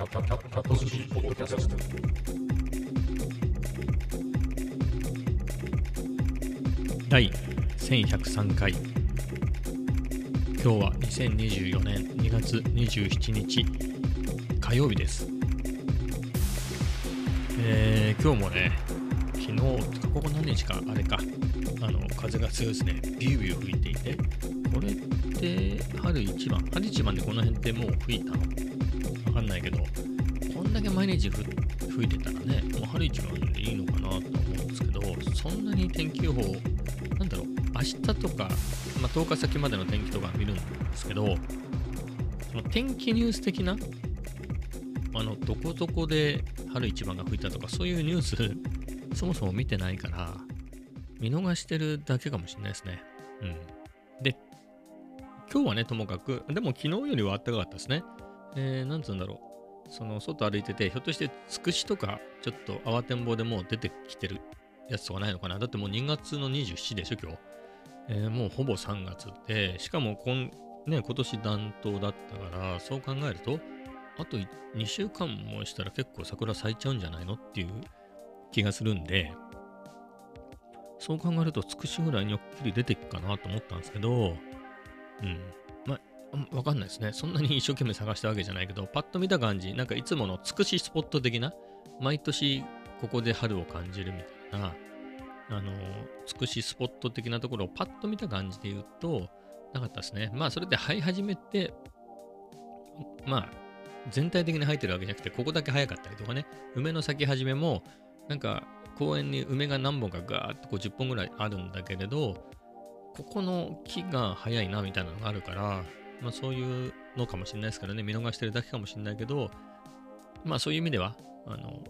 タタタタト寿司ポッドキャスト第1103回今日は2024年2月27日火曜日です。えー、今日もね昨日ここ何日かあれか。あの風が強いですね。ビュービュー吹いていて。これって春一番。春一番でこの辺ってもう吹いたの？かんないけどこんだけ毎日吹いてたらねもう春一番でいいのかなと思うんですけどそんなに天気予報なんだろう明日とか、まあ、10日先までの天気とか見るんですけどその天気ニュース的なあのどこどこで春一番が吹いたとかそういうニュース そもそも見てないから見逃してるだけかもしれないですね。うん。で、今日はね、ともかく、でも昨日よりは暖かかったですね。えー、なんつうんだろう。その外歩いてて、ひょっとしてつくしとか、ちょっと慌てんぼうでもう出てきてるやつとかないのかな。だってもう2月の27でしょ、今日。えー、もうほぼ3月で、しかも今,、ね、今年暖冬だったから、そう考えると、あと2週間もしたら結構桜咲いちゃうんじゃないのっていう気がするんで、そう考えると、つくしぐらいにおっきり出てくかなと思ったんですけど、うん。わかんないですね。そんなに一生懸命探したわけじゃないけど、パッと見た感じ、なんかいつものつくしスポット的な、毎年ここで春を感じるみたいな、あの、つくしスポット的なところをパッと見た感じで言うと、なかったですね。まあ、それで生え始めて、まあ、全体的に生えてるわけじゃなくて、ここだけ早かったりとかね、梅の咲き始めも、なんか公園に梅が何本かガーッとこう10本ぐらいあるんだけれど、ここの木が早いなみたいなのがあるから、まあそういうのかもしれないですからね、見逃してるだけかもしれないけど、まあそういう意味では、あの、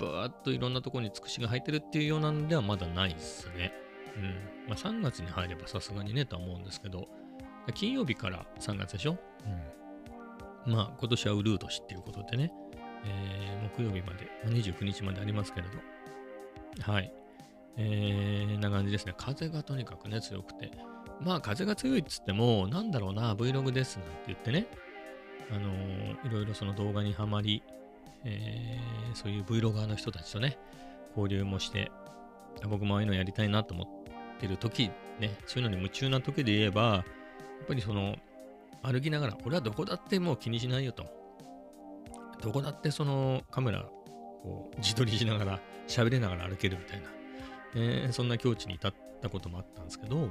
バーっといろんなところにつくしが生えてるっていうようなのではまだないですね。うん。まあ3月に入ればさすがにねとは思うんですけど、金曜日から3月でしょ？うん。まあ今年はウルー年っていうことでね、えー、木曜日まで、29日までありますけれど、はい。えー、な感じですね。風がとにかくね、強くて。まあ、風が強いっつっても、なんだろうな、Vlog ですなんて言ってね、あのー、いろいろその動画にはまり、えー、そういう Vlogger の人たちとね、交流もして、僕もああいうのやりたいなと思ってる時、ね、そういうのに夢中な時で言えば、やっぱりその、歩きながら、俺はどこだってもう気にしないよと。どこだってそのカメラこう自撮りしながら喋れながら歩けるみたいな、えー、そんな境地に至ったこともあったんですけど、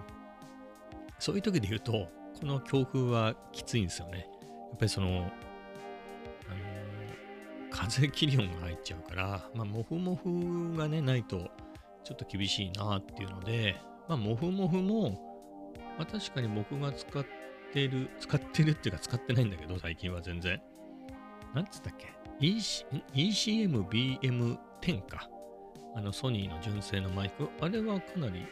そういう時で言うと、この強風はきついんですよね。やっぱりその、あの、風切り音が入っちゃうから、まあ、モフモフがね、ないと、ちょっと厳しいなっていうので、まあ、モフモフも、まあ、確かに僕が使ってる、使ってるっていうか使ってないんだけど、最近は全然。なんつったっけ ?ECM BM10 か。あの、ソニーの純正のマイク。あれはかなり、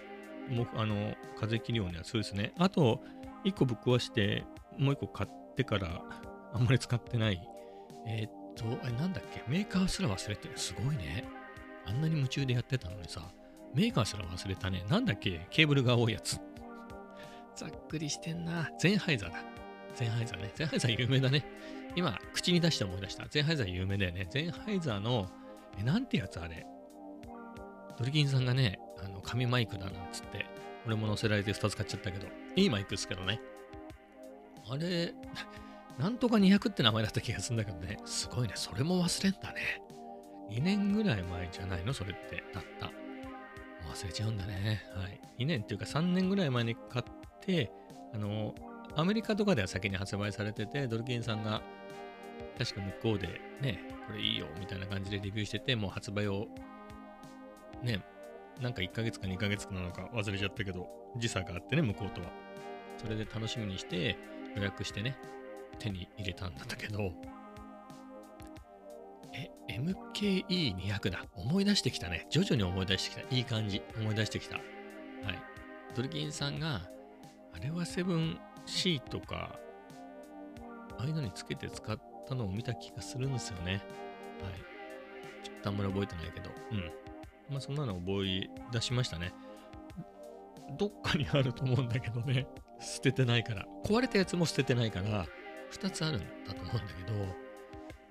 もあの、風切り音にはそうですね。あと、1個ぶっ壊して、もう1個買ってから、あんまり使ってない。えー、っと、あれなんだっけ？メーカーすら忘れてる。すごいね。あんなに夢中でやってたのにさ、メーカーすら忘れたね。なんだっけ？ケーブルが多いやつ。ざっくりしてんな。ゼンハイザーだ。ゼンハイザーね。ゼンハイザー有名だね。今、口に出して思い出した。ゼンハイザー有名だよね。ゼンハイザーの、え、なんてやつあれ？ドリキンさんがね、あの、紙マイクだなんつって、俺も乗せられて2つ買っちゃったけど、いいマイクですけどね。あれ、なんとか200って名前だった気がするんだけどね。すごいね。それも忘れんだね。2年ぐらい前じゃないの？それって。だった。忘れちゃうんだね。はい。2年っていうか3年ぐらい前に買って、あの、アメリカとかでは先に発売されてて、ドルキンさんが確か向こうでね、これいいよみたいな感じでレビューしてて、もう発売をね、なんか1ヶ月か2ヶ月かなのか忘れちゃったけど、時差があってね、向こうとは。それで楽しみにして予約してね、手に入れたんだったけど、え、MKE200 だ。思い出してきたね。徐々に思い出してきた。いい感じ。思い出してきた。はい。ドルキンさんが、あれは 7C とか、ああいうのにつけて使ったのを見た気がするんですよね。はい。ちょっとあんまり覚えてないけど、うん。まあそんなの覚え出しましたね。どっかにあると思うんだけどね。捨ててないから。壊れたやつも捨ててないから、2つあるんだと思うんだけど、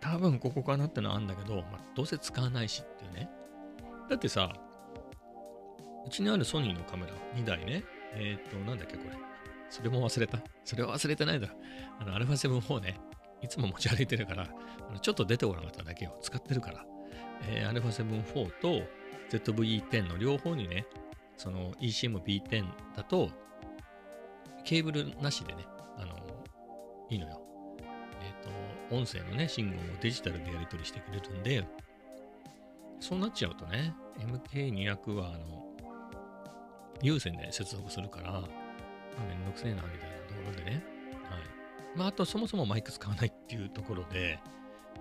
多分ここかなってのはあるんだけど、まあ、どうせ使わないしっていうね。だってさ、うちにあるソニーのカメラ2台ね、えっ、ー、と、なんだっけこれ。それも忘れた。それは忘れてないだろ。あの、α7-4 ね、いつも持ち歩いてるから、あのちょっと出てこなかっただけを使ってるから、えー、α7-4 と ZVE10 の両方にね、その ECM-B10 だと、ケーブルなしでね、あの、いいのよ。えっ、ー、と、音声のね、信号をデジタルでやり取りしてくれるんで、そうなっちゃうとね、MK200 は、あの、有線で接続するから、まあ、めんどくせえな、みたいなところでね。はい。まあ、あと、そもそもマイク使わないっていうところで、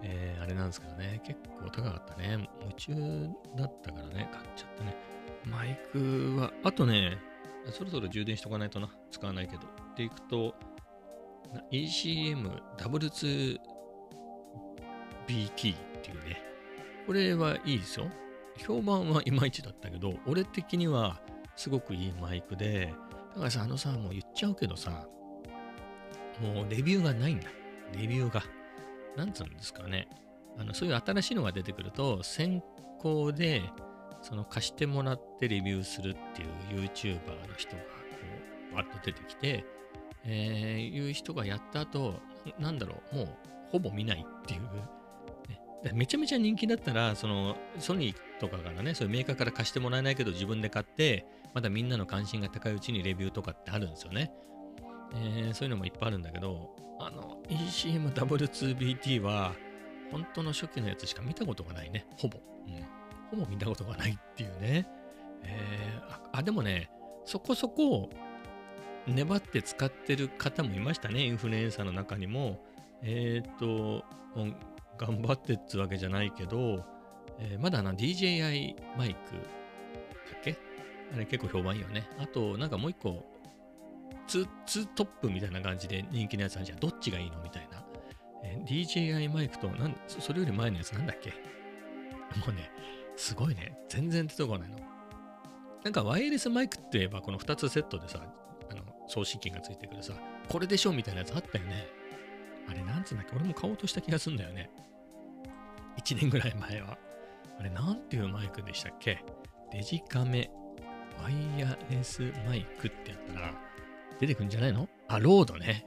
えー、あれなんですけどね、結構高かったね。夢中だったからね、買っちゃったね。マイクは、あとね、そろそろ充電しとかないとな、使わないけど。っていくと、ECM-W2BT っていうね、これはいいですよ。評判はいまいちだったけど、俺的にはすごくいいマイクで、だからさ、あのさ、もう言っちゃうけどさ、もうレビューがないんだ。レビューが。なんつうんですかね。あのそういう新しいのが出てくると、先行で、その貸してもらってレビューするっていう YouTuber の人がこう、バッと出てきて、えー、いう人がやった後、なんだろう、もうほぼ見ないっていう、ね。めちゃめちゃ人気だったら、そのソニーとかからね、そういうメーカーから貸してもらえないけど自分で買って、まだみんなの関心が高いうちにレビューとかってあるんですよね。えー、そういうのもいっぱいあるんだけど、あの、ECM-W2BT は、本当の初期のやつしか見たことがないね。ほぼ。うん。ほぼ見たことがないっていうね。えー、あ、でもね、そこそこ粘って使ってる方もいましたね。インフルエンサーの中にも。えっ、ー、と、頑張ってっつわけじゃないけど、えー、まだな、DJI マイクだっけ？あれ結構評判いいよね。あと、なんかもう一個、ツートップみたいな感じで人気のやつあるじゃん。どっちがいいの？みたいな。え、DJI マイクとなん、それより前のやつなんだっけ？もうね、すごいね。全然出てこないの。なんかワイヤレスマイクって言えばこの2つセットでさ、あの送信機がついてくるさ、これでしょみたいなやつあったよね。あれなんつうんだっけ？俺も買おうとした気がするんだよね。1年ぐらい前は。あれなんていうマイクでしたっけ？デジカメワイヤレスマイクってやったら出てくんじゃないの？あ、 RODE ね。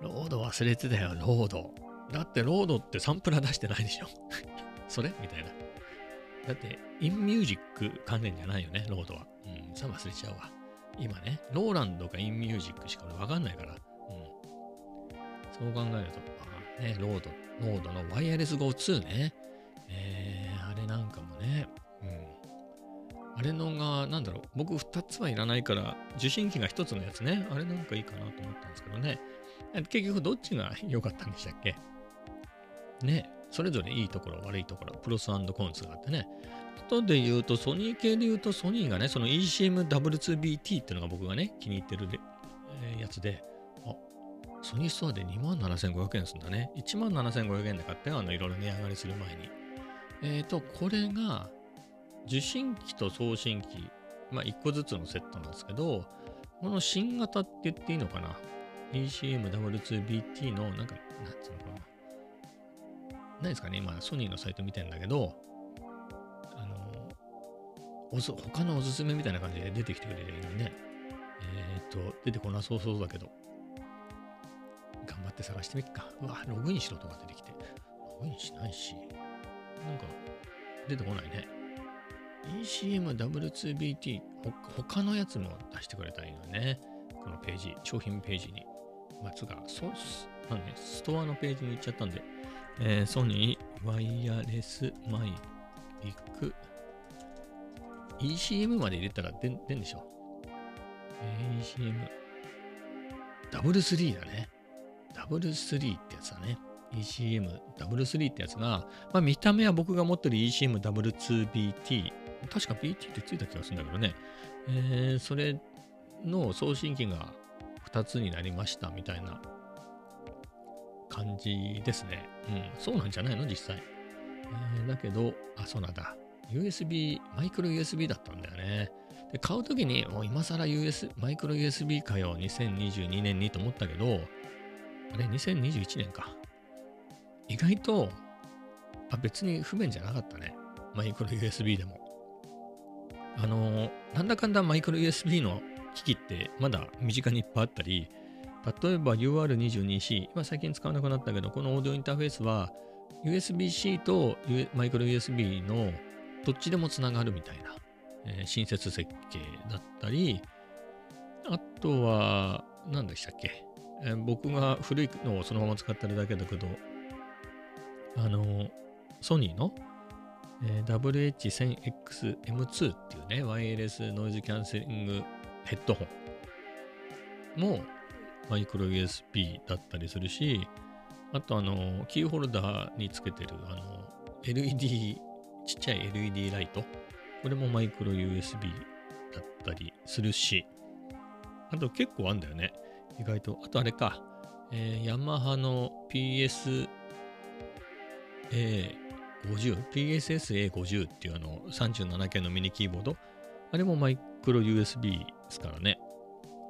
RODE 忘れてたよ、 RODE。だって RODE ってサンプラー出してないでしょ。それ？みたいな。だって、 inMusic 関連じゃないよね、 RODE は。うん、さ忘れちゃうわ。今ね、ローランドか inMusic しか俺わかんないから。うん。そう考えると、あね、 RODE、RODE の Wireless GO2 ね。えー、あれなんかもね、うん。あれのが、なんだろう、僕2つはいらないから、受信機が1つのやつね、あれなんかいいかなと思ったんですけどね。結局どっちが良かったんでしたっけ？ね、それぞれいいところ、悪いところ、 pros cons があってね。後で言うと、ソニー系で言うと、ソニーがね、その ECM-W2BT っていうのが僕がね、気に入ってるえやつで、あ、ソニーストアで27,500円するんだね。17,500円で買ってあの、いろいろ値上がりする前に。えっ、ー、と、これが、受信機と送信機、まあ、1個ずつのセットなんですけど、この新型って言っていいのかな？?ECM-W2BT の、なんか、なんつうのかな何ですかね、今、ソニーのサイト見てんだけど、あの、おす他のおすすめみたいな感じで出てきてくれるのね。えっ、と、出てこなそうそうだけど、頑張って探してみっか。うわ、ログインしろとか出てきて。ログインしないし、なんか、出てこないね。ECMW2BT、他のやつも出してくれたらいいのね。このページ、商品ページに。まあ、つが、そう、まあね、ストアのページに行っちゃったんで、えー、ソニーワイヤレスマイク ECM まで入れたら出んでしょ？ECM。W3 だね。W3 ってやつだね。ECM W3 ってやつが、まあ、見た目は僕が持ってる ECM W2BT。確か BT ってついた気がするんだけどね。えー、それの送信機が2つになりましたみたいな感じですね。うん、そうなんじゃないの実際。えー、だけど、あ、そうなんだ。USB、マイクロ USB だったんだよね。で、買うときに、もう今更 US、マイクロ USB かよ、2022年にと思ったけど、あれ、2021年か。意外とあ別に不便じゃなかったね。マイクロ USB でも。あの、なんだかんだマイクロ USB の機器ってまだ身近にいっぱいあったり、例えば UR22C、今最近使わなくなったけど、このオーディオインターフェースは USB-C とマイクロ USB のどっちでもつながるみたいな、えー、新設設計だったり、あとは、何でしたっけ、えー、僕が古いのをそのまま使ってるだけだけど、あの、ソニーの、えー、WH1000XM2 っていうね、ワイヤレスノイズキャンセリングヘッドホンもマイクロ USB だったりするし、あとあの、キーホルダーにつけてるあの、LED、ちっちゃい LED ライト。これもマイクロ USB だったりするし、あと結構あんだよね。意外と。あとあれか、えー、ヤマハの PS A50、PSS-A50 っていうあの37件のミニキーボード。あれもマイクロ USB ですからね。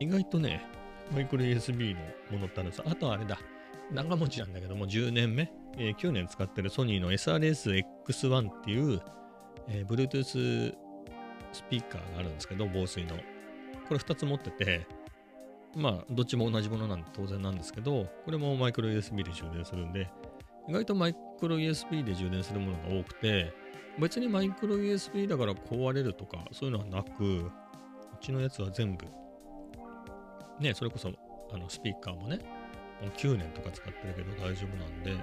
意外とね、マイクロ USB のものってあるんですあとあれだ。長持ちなんだけども、10年目、えー、9年使ってるソニーの SRS-X1 っていう、えー、Bluetooth スピーカーがあるんですけど、防水の。これ2つ持ってて、まあ、どっちも同じものなんで当然なんですけど、これもマイクロ USB で充電するんで、意外とマイクロ USB で充電するものが多くて、別にマイクロ USB だから壊れるとか、そういうのはなく、ちのやつは全部、ね、それこそあのスピーカーもね、もう9年とか使ってるけど大丈夫なんで、うん、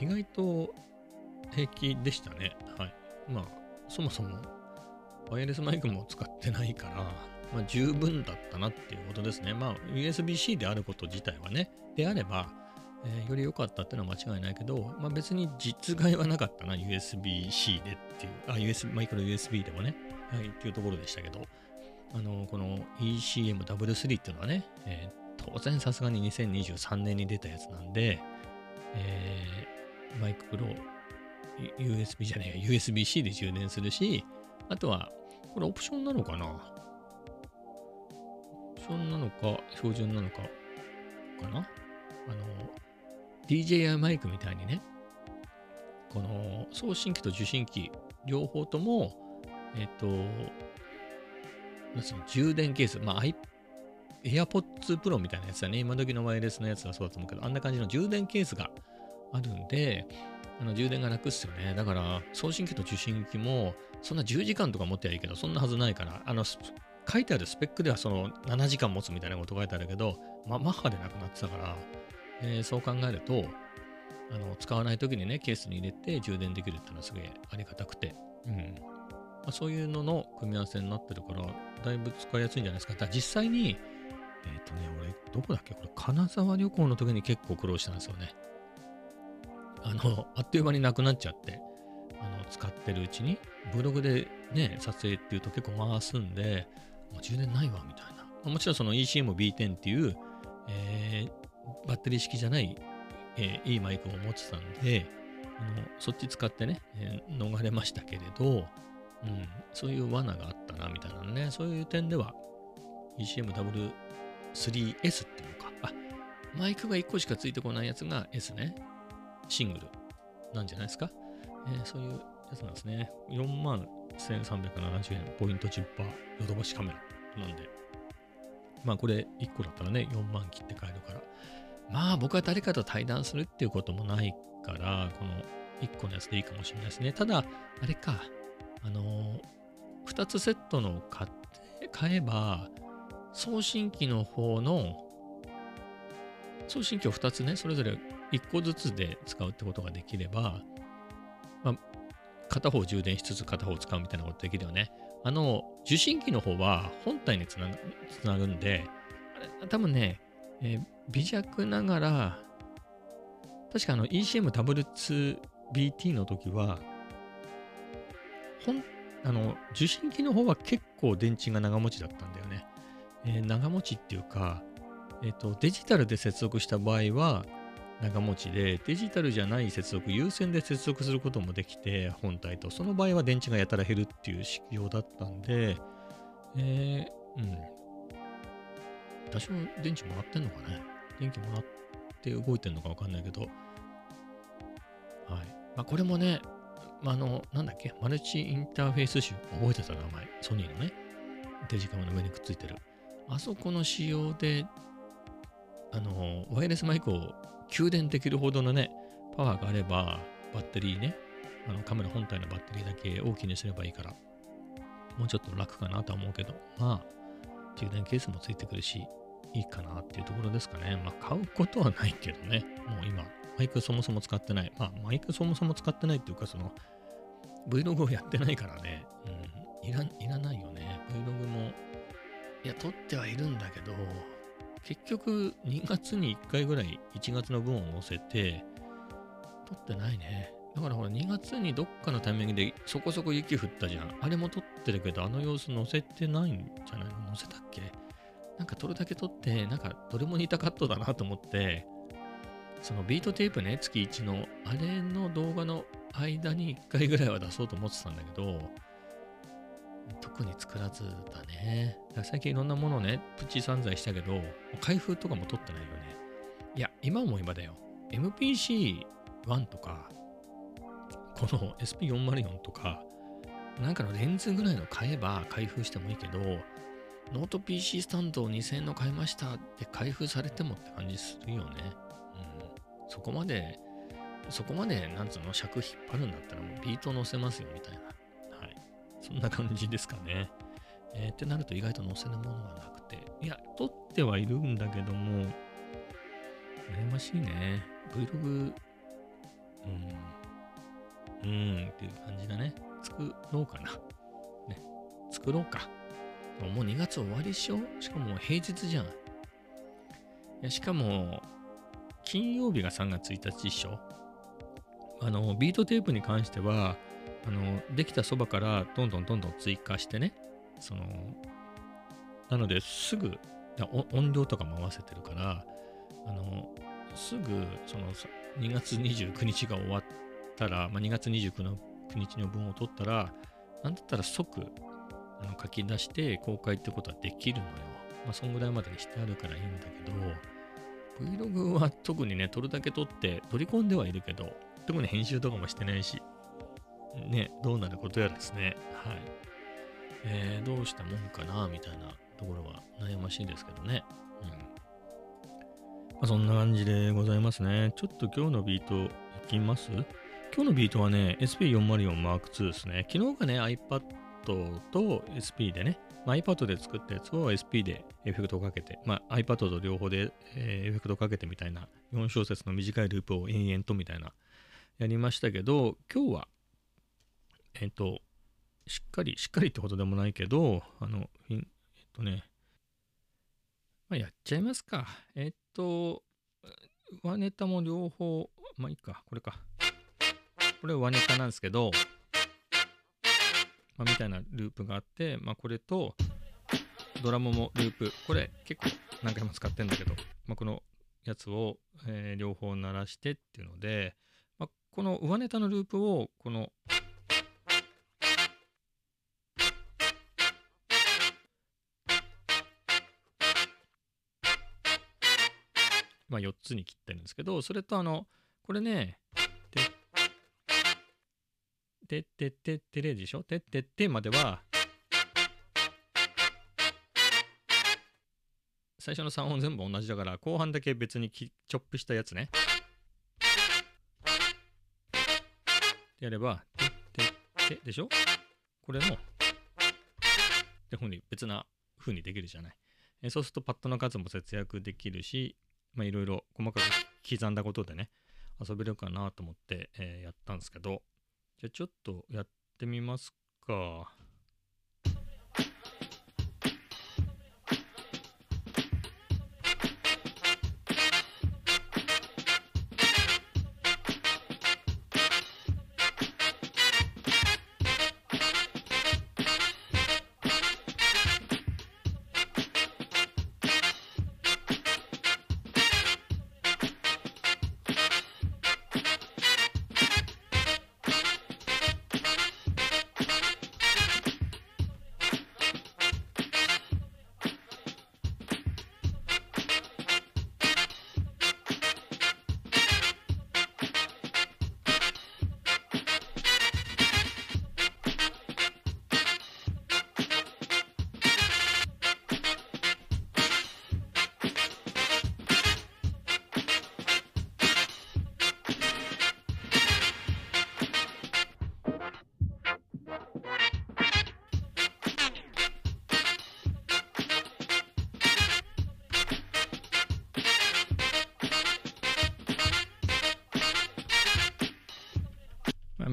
意外と平気でしたね。はい。まあ、そもそもワイヤレスマイクも使ってないから、まあ、十分だったなっていうことですね。まあ、USB-C であること自体はね、であれば、えー、より良かったっていうのは間違いないけど、まあ、別に実害はなかったな、USB-C でっていう、あ、US、マイクロ USB でもね、はい、っていうところでしたけど、あの、この ECMW3 っていうのはね、えー、当然さすがに2023年に出たやつなんで、えー、マイクロ USB じゃねえ USB-C で充電するし、あとは、これオプションなのかな？オプションなのか、標準なのか、かな？あの、DJI マイクみたいにね、この送信機と受信機、両方とも、えっ、と、なんつうの、充電ケース、まあ、AirPods Pro みたいなやつだね。今時のワイヤレスのやつはそうだと思うけど、あんな感じの充電ケースがあるんで、あの充電が楽っすよね。だから、送信機と受信機も、そんな10時間とか持ってはいいけど、そんなはずないから、あの、書いてあるスペックではその7時間持つみたいなこと書いてあるけど、ま、マッハでなくなってたから、えー、そう考えると、あの使わない時にね、ケースに入れて充電できるっていうのはすげえありがたくて、うん。まあ、そういうのの組み合わせになってるから、だいぶ使いやすいんじゃないですか。だか実際に、えっ、ー、とね、俺、どこだっけ？これ、金沢旅行の時に結構苦労したんですよね。あの、あっという間になくなっちゃって、あの、使ってるうちに、ブログでね、撮影っていうと結構回すんで、もう充電ないわ、みたいな。もちろんその ECM-B10 っていう、えー、バッテリー式じゃない、えー、いいマイクを持ってたんで、あのそっち使ってね、えー、逃れましたけれど、うん、そういう罠があったな、みたいなね、そういう点では ECMW3S っていうのか。あ、マイクが1個しかついてこないやつが S ね。シングルなんじゃないですか。えー、そういうやつなんですね。4万1370円、ポイント10%、ヨドバシカメラなんで。まあこれ1個だったらね、4万切って買えるから。まあ僕は誰かと対談するっていうこともないから、この1個のやつでいいかもしれないですね。ただ、あれか、あの、2つセットの買って、買えば、送信機の方の、送信機を2つね、それぞれ1個ずつで使うってことができれば、まあ、片方充電しつつ片方使うみたいなことできるよね。あの、受信機の方は本体につなつなぐんで、多分ね、えー、微弱ながら、確かあの ECMW2BT の時は、本あの受信機の方は結構電池が長持ちだったんだよね。えー、長持ちっていうか、え、ー、と、デジタルで接続した場合は、長持ちで、デジタルじゃない接続、有線で接続することもできて、本体と、その場合は電池がやたら減るっていう仕様だったんで、えー、うん。私も電池もらってんのかね電気もらって動いてんのかわかんないけど、はい。まあ、これもね、あ、の、なんだっけ、マルチインターフェース種、覚えてた名前、ソニーのね、デジカメの上にくっついてる。あそこの仕様で、あの、ワイヤレスマイクを給電できるほどのね、パワーがあれば、バッテリーね、あのカメラ本体のバッテリーだけ大きにすればいいから、もうちょっと楽かなとは思うけど、まあ、充電ケースもついてくるし、いいかなっていうところですかね。まあ、買うことはないけどね。もう今、マイクそもそも使ってない。まあ、マイクそもそも使ってないっていうか、その、Vlog をやってないからね。うん、いらいらないよね。Vlog も、いや、撮ってはいるんだけど、結局、2月に1回ぐらい1月の分を載せて、撮ってないね。だからほら、2月にどっかのタイミングでそこそこ雪降ったじゃん。あれも撮ってるけど、あの様子載せてないんじゃないの？載せたっけ？なんか撮るだけ撮って、なんかどれも似たカットだなと思って、その beat tape ね、月1の、あれの動画の間に1回ぐらいは出そうと思ってたんだけど、特に作らずだね。だ最近いろんなものね、プチ散財したけど、開封とかも撮ってないよね。いや、今思えばだよ。MPC1 とか、この SP404 とか、なんかのレンズぐらいの買えば開封してもいいけど、ノート PC スタンドを2000円の買いましたって開封されてもって感じするよね。うん。そこまで、そこまで、なんつうの、尺引っ張るんだったらもうビート乗せますよみたいな。はい。そんな感じですかね。えーってなると意外と載せるものがなくて。いや、撮ってはいるんだけども、羨ましいね。Vlog、うん。うんっていう感じだね。作ろうかな。ね。作ろうか。もう2月終わりっしょ？しかも平日じゃん。いやしかも、金曜日が3月1日っしょ？あの、ビートテープに関しては、あの、できたそばからどんどんどんどん追加してね、その、なのですぐ、音量とかも合わせてるから、あの、すぐ、その、2月29日が終わったら、まあ、2月29日の分を取ったら、なんだったら即、あの書き出して公開ってことはできるのよ。まあ、そんぐらいまでにしてあるからいいんだけど、Vlog は特にね、撮るだけ撮って取り込んではいるけど、特に編集とかもしてないし、ね、どうなることやらですね。はい。えー、どうしたもんかな、みたいなところは悩ましいですけどね。うん。まあ、そんな感じでございますね。ちょっと今日のビートいきます？今日のビートはね、SP404M2 ですね。昨日がね、iPad と SP でね、まあ、iPad で作ったやつを SP でエフェクトをかけて、まあ、iPad と両方で、えエフェクトをかけてみたいな4小節の短いループを延々とみたいなやりましたけど、今日は、えっ、と、しっかり、しっかりってことでもないけど、あの、えっ、とね、まあ、やっちゃいますか。えっ、と、上ネタも両方、まあいいか、これか。これ上ネタなんですけど、まあ、みたいなループがあって、まあ、これとドラムもループ。これ結構何回も使ってんだけど、まあ、このやつを、えー両方鳴らしてっていうので、まあ、この上ネタのループをこのまあ、4つに切ってるんですけどそれとあのこれねてってってってれでしょ？てってってまでは最初の3音全部同じだから後半だけ別にチョップしたやつね。ってやればてってってでしょ？これもってふうに別な風にできるじゃない。えそうするとパッドの数も節約できるしまあいろいろ細かく刻んだことでね遊べるかなと思って、えーやったんですけど。じゃあちょっとやってみますか。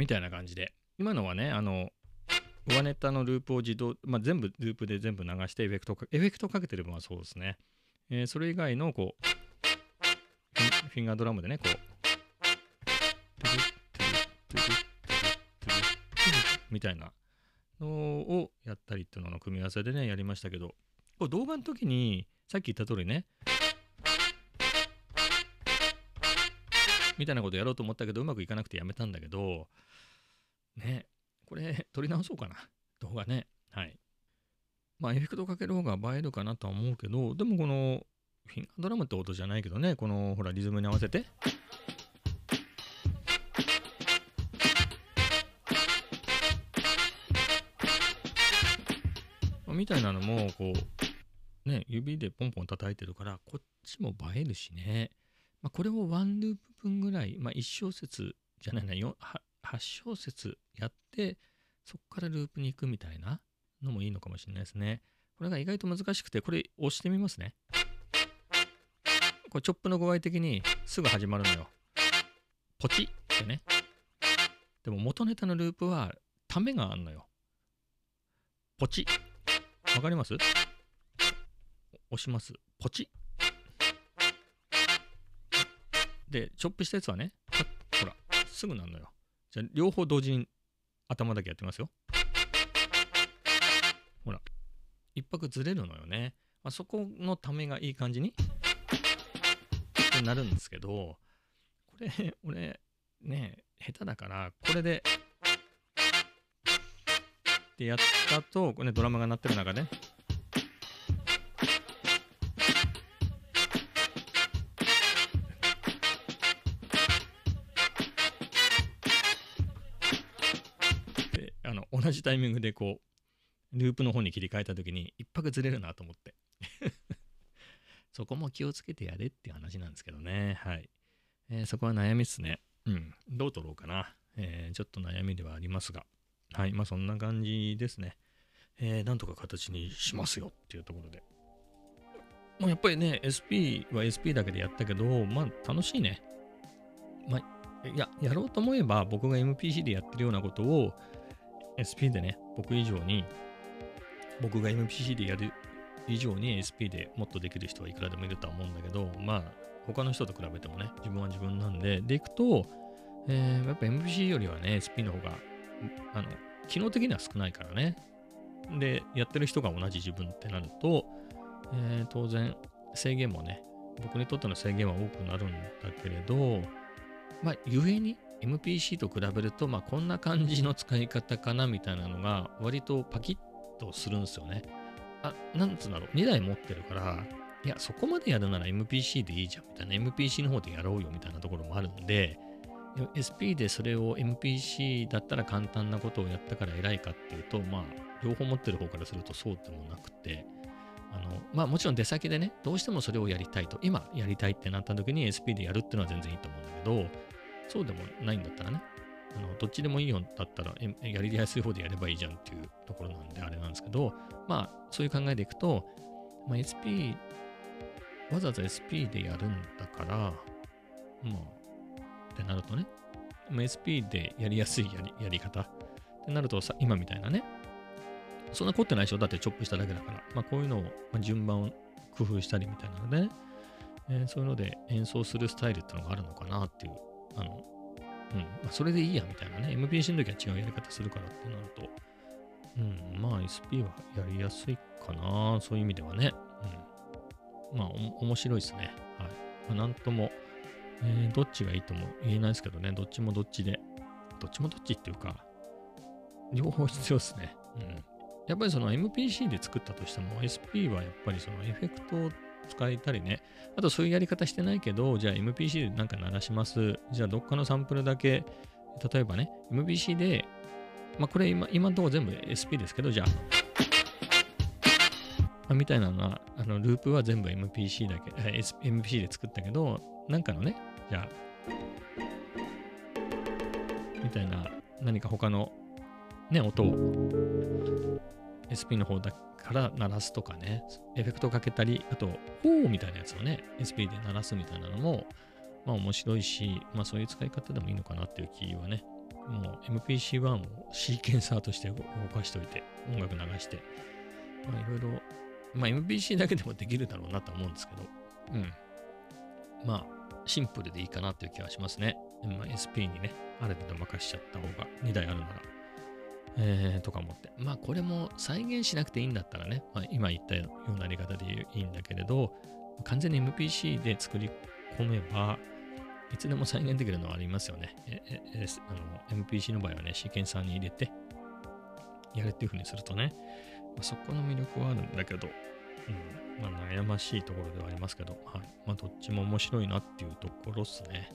みたいな感じで。今のはね、あの、上ネタのループを自動、まあ、全部ループで全部流してエフェクト、エフェクトかけてる分はそうですね。えーそれ以外のこう、フィンガードラムでね、こう、みたいなのをやったりっていうのの組み合わせでね、やりましたけど、こう動画の時に、さっき言った通りね、みたいなことやろうと思ったけど、うまくいかなくてやめたんだけど、ね、これ、撮り直そうかな。動画ね。はい。まあ、エフェクトかける方が映えるかなとは思うけど、でもこの、フィンガードラムって音じゃないけどね、この、ほら、リズムに合わせて。みたいなのも、こう、ね、指でポンポン叩いてるから、こっちも映えるしね。まあ、これをワンループ分ぐらい、まあ、1小節じゃないな、よ8小節やって、そこからループに行くみたいなのもいいのかもしれないですね。これが意外と難しくて、これ押してみますね。これチョップの具合的にすぐ始まるのよ。ポチってね。でも元ネタのループはためがあんのよ。ポチ。わかります？押します。ポチ。で、チョップしたやつはね、ほら、すぐなんのよ。じゃあ、両方同時に頭だけやってますよ。ほら、一拍ずれるのよね。まあ、そこのためがいい感じにってなるんですけど、これ、俺、ね、下手だから、これで、ってやったと、これね、ドラムが鳴ってる中で、で同じタイミングでこうループの方に切り替えた時に一拍ずれるなと思って。そこも気をつけてやれっていう話なんですけどね。はい、えーそこは悩みっすね。うん。どう取ろうかな、えーちょっと悩みではありますが。はい。まあそんな感じですね。えーなんとか形にしますよっていうところで。もうやっぱりね SP は SP だけでやったけどまあ楽しいね。まあいや、やろうと思えば僕が MPC でやってるようなことを SP でね、僕以上に、僕が MPC でやる以上に SP でもっとできる人はいくらでもいるとは思うんだけど、まあ、他の人と比べてもね、自分は自分なんで、でいくと、えーやっぱ MPC よりはね、SP の方が、あの、機能的には少ないからね。で、やってる人が同じ自分ってなると、えー当然、制限もね、僕にとっての制限は多くなるんだけれど、まあ、ゆえに MPC と比べると、まあ、こんな感じの使い方かなみたいなのが、割とパキッとするんですよね。あ、なんつうんだろう、2台持ってるから、いや、そこまでやるなら MPC でいいじゃんみたいな、MPC の方でやろうよみたいなところもあるんで、SP でそれを MPC だったら簡単なことをやったから偉いかっていうと、まあ、両方持ってる方からするとそうでもなくて、あの、まあもちろん出先でね、どうしてもそれをやりたいと、今やりたいってなった時に SP でやるっていうのは全然いいと思うんだけど、そうでもないんだったらね、あのどっちでもいいよだったら、やりやすい方でやればいいじゃんっていうところなんであれなんですけど、まあそういう考えでいくと、まあ、SP、わざわざ SP でやるんだから、まあ、ってなるとね、ま SP でやりやすいやりやり方ってなるとさ、今みたいなね、そんな凝ってないでしょだってチョップしただけだから。まあこういうのを、まあ、順番を工夫したりみたいなのでね、えーそういうので演奏するスタイルってのがあるのかなっていう、あの、うん、それでいいやみたいなね、MPC の時は違うやり方するからってなると、うん、まあ SP はやりやすいかな、そういう意味ではね。うん、まあ面白いですね。はい。まあ、なんとも、えーどっちがいいとも言えないですけどね、どっちもどっちで、どっちもどっちっていうか、両方必要ですね。うん。やっぱりその MPC で作ったとしても SP はやっぱりそのエフェクトを使えたりね、あとそういうやり方してないけど、じゃあ MPC でなんか鳴らします。じゃあどっかのサンプルだけ、例えばね、MPC で、まあこれ今、今のところ全部 SP ですけど、じゃあ、みたいなのは、あのループは全部 MPC だけ、MPC で作ったけど、なんかのね、じゃあ、みたいな何か他のね、音を。SP の方だから鳴らすとかね、エフェクトかけたり、あと、フォーみたいなやつをね、SP で鳴らすみたいなのも、まあ面白いし、まあそういう使い方でもいいのかなっていう気はね、もう MPC-1 をシーケンサーとして動かしておいて、音楽流して、まあいろいろ、まあ MPC だけでもできるだろうなと思うんですけど、うん。まあ、シンプルでいいかなっていう気がしますね。まあ、SP にね、ある程度任しちゃった方が、2台あるなら、えー、とか思って。まあ、これも再現しなくていいんだったらね、まあ、今言ったようなやり方でいいんだけれど、完全に MPC で作り込めば、いつでも再現できるのはありますよね。えええあの MPC の場合はね、シーケンサーに入れて、やるっていう風にするとね、まあ、そこの魅力はあるんだけど、うんまあ、悩ましいところではありますけど、はいまあ、どっちも面白いなっていうところっすね。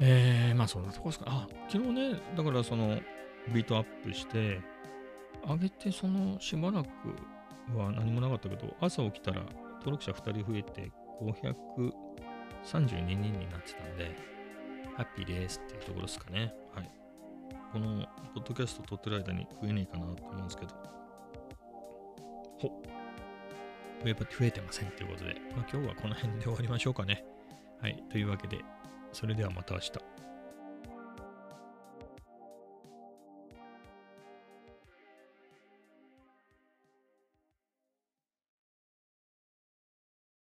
えー、まあそんなとこですか。あ、昨日ね、だからそのビートアップして、上げてそのしばらくは何もなかったけど、朝起きたら登録者2人増えて532人になってたんで、ハッピーですっていうところですかね。はい。このポッドキャスト撮ってる間に増えねえかなと思うんですけど、ほ増え増えてませんということで、まあ、今日はこの辺で終わりましょうかね。はい。というわけで、それではまた明日。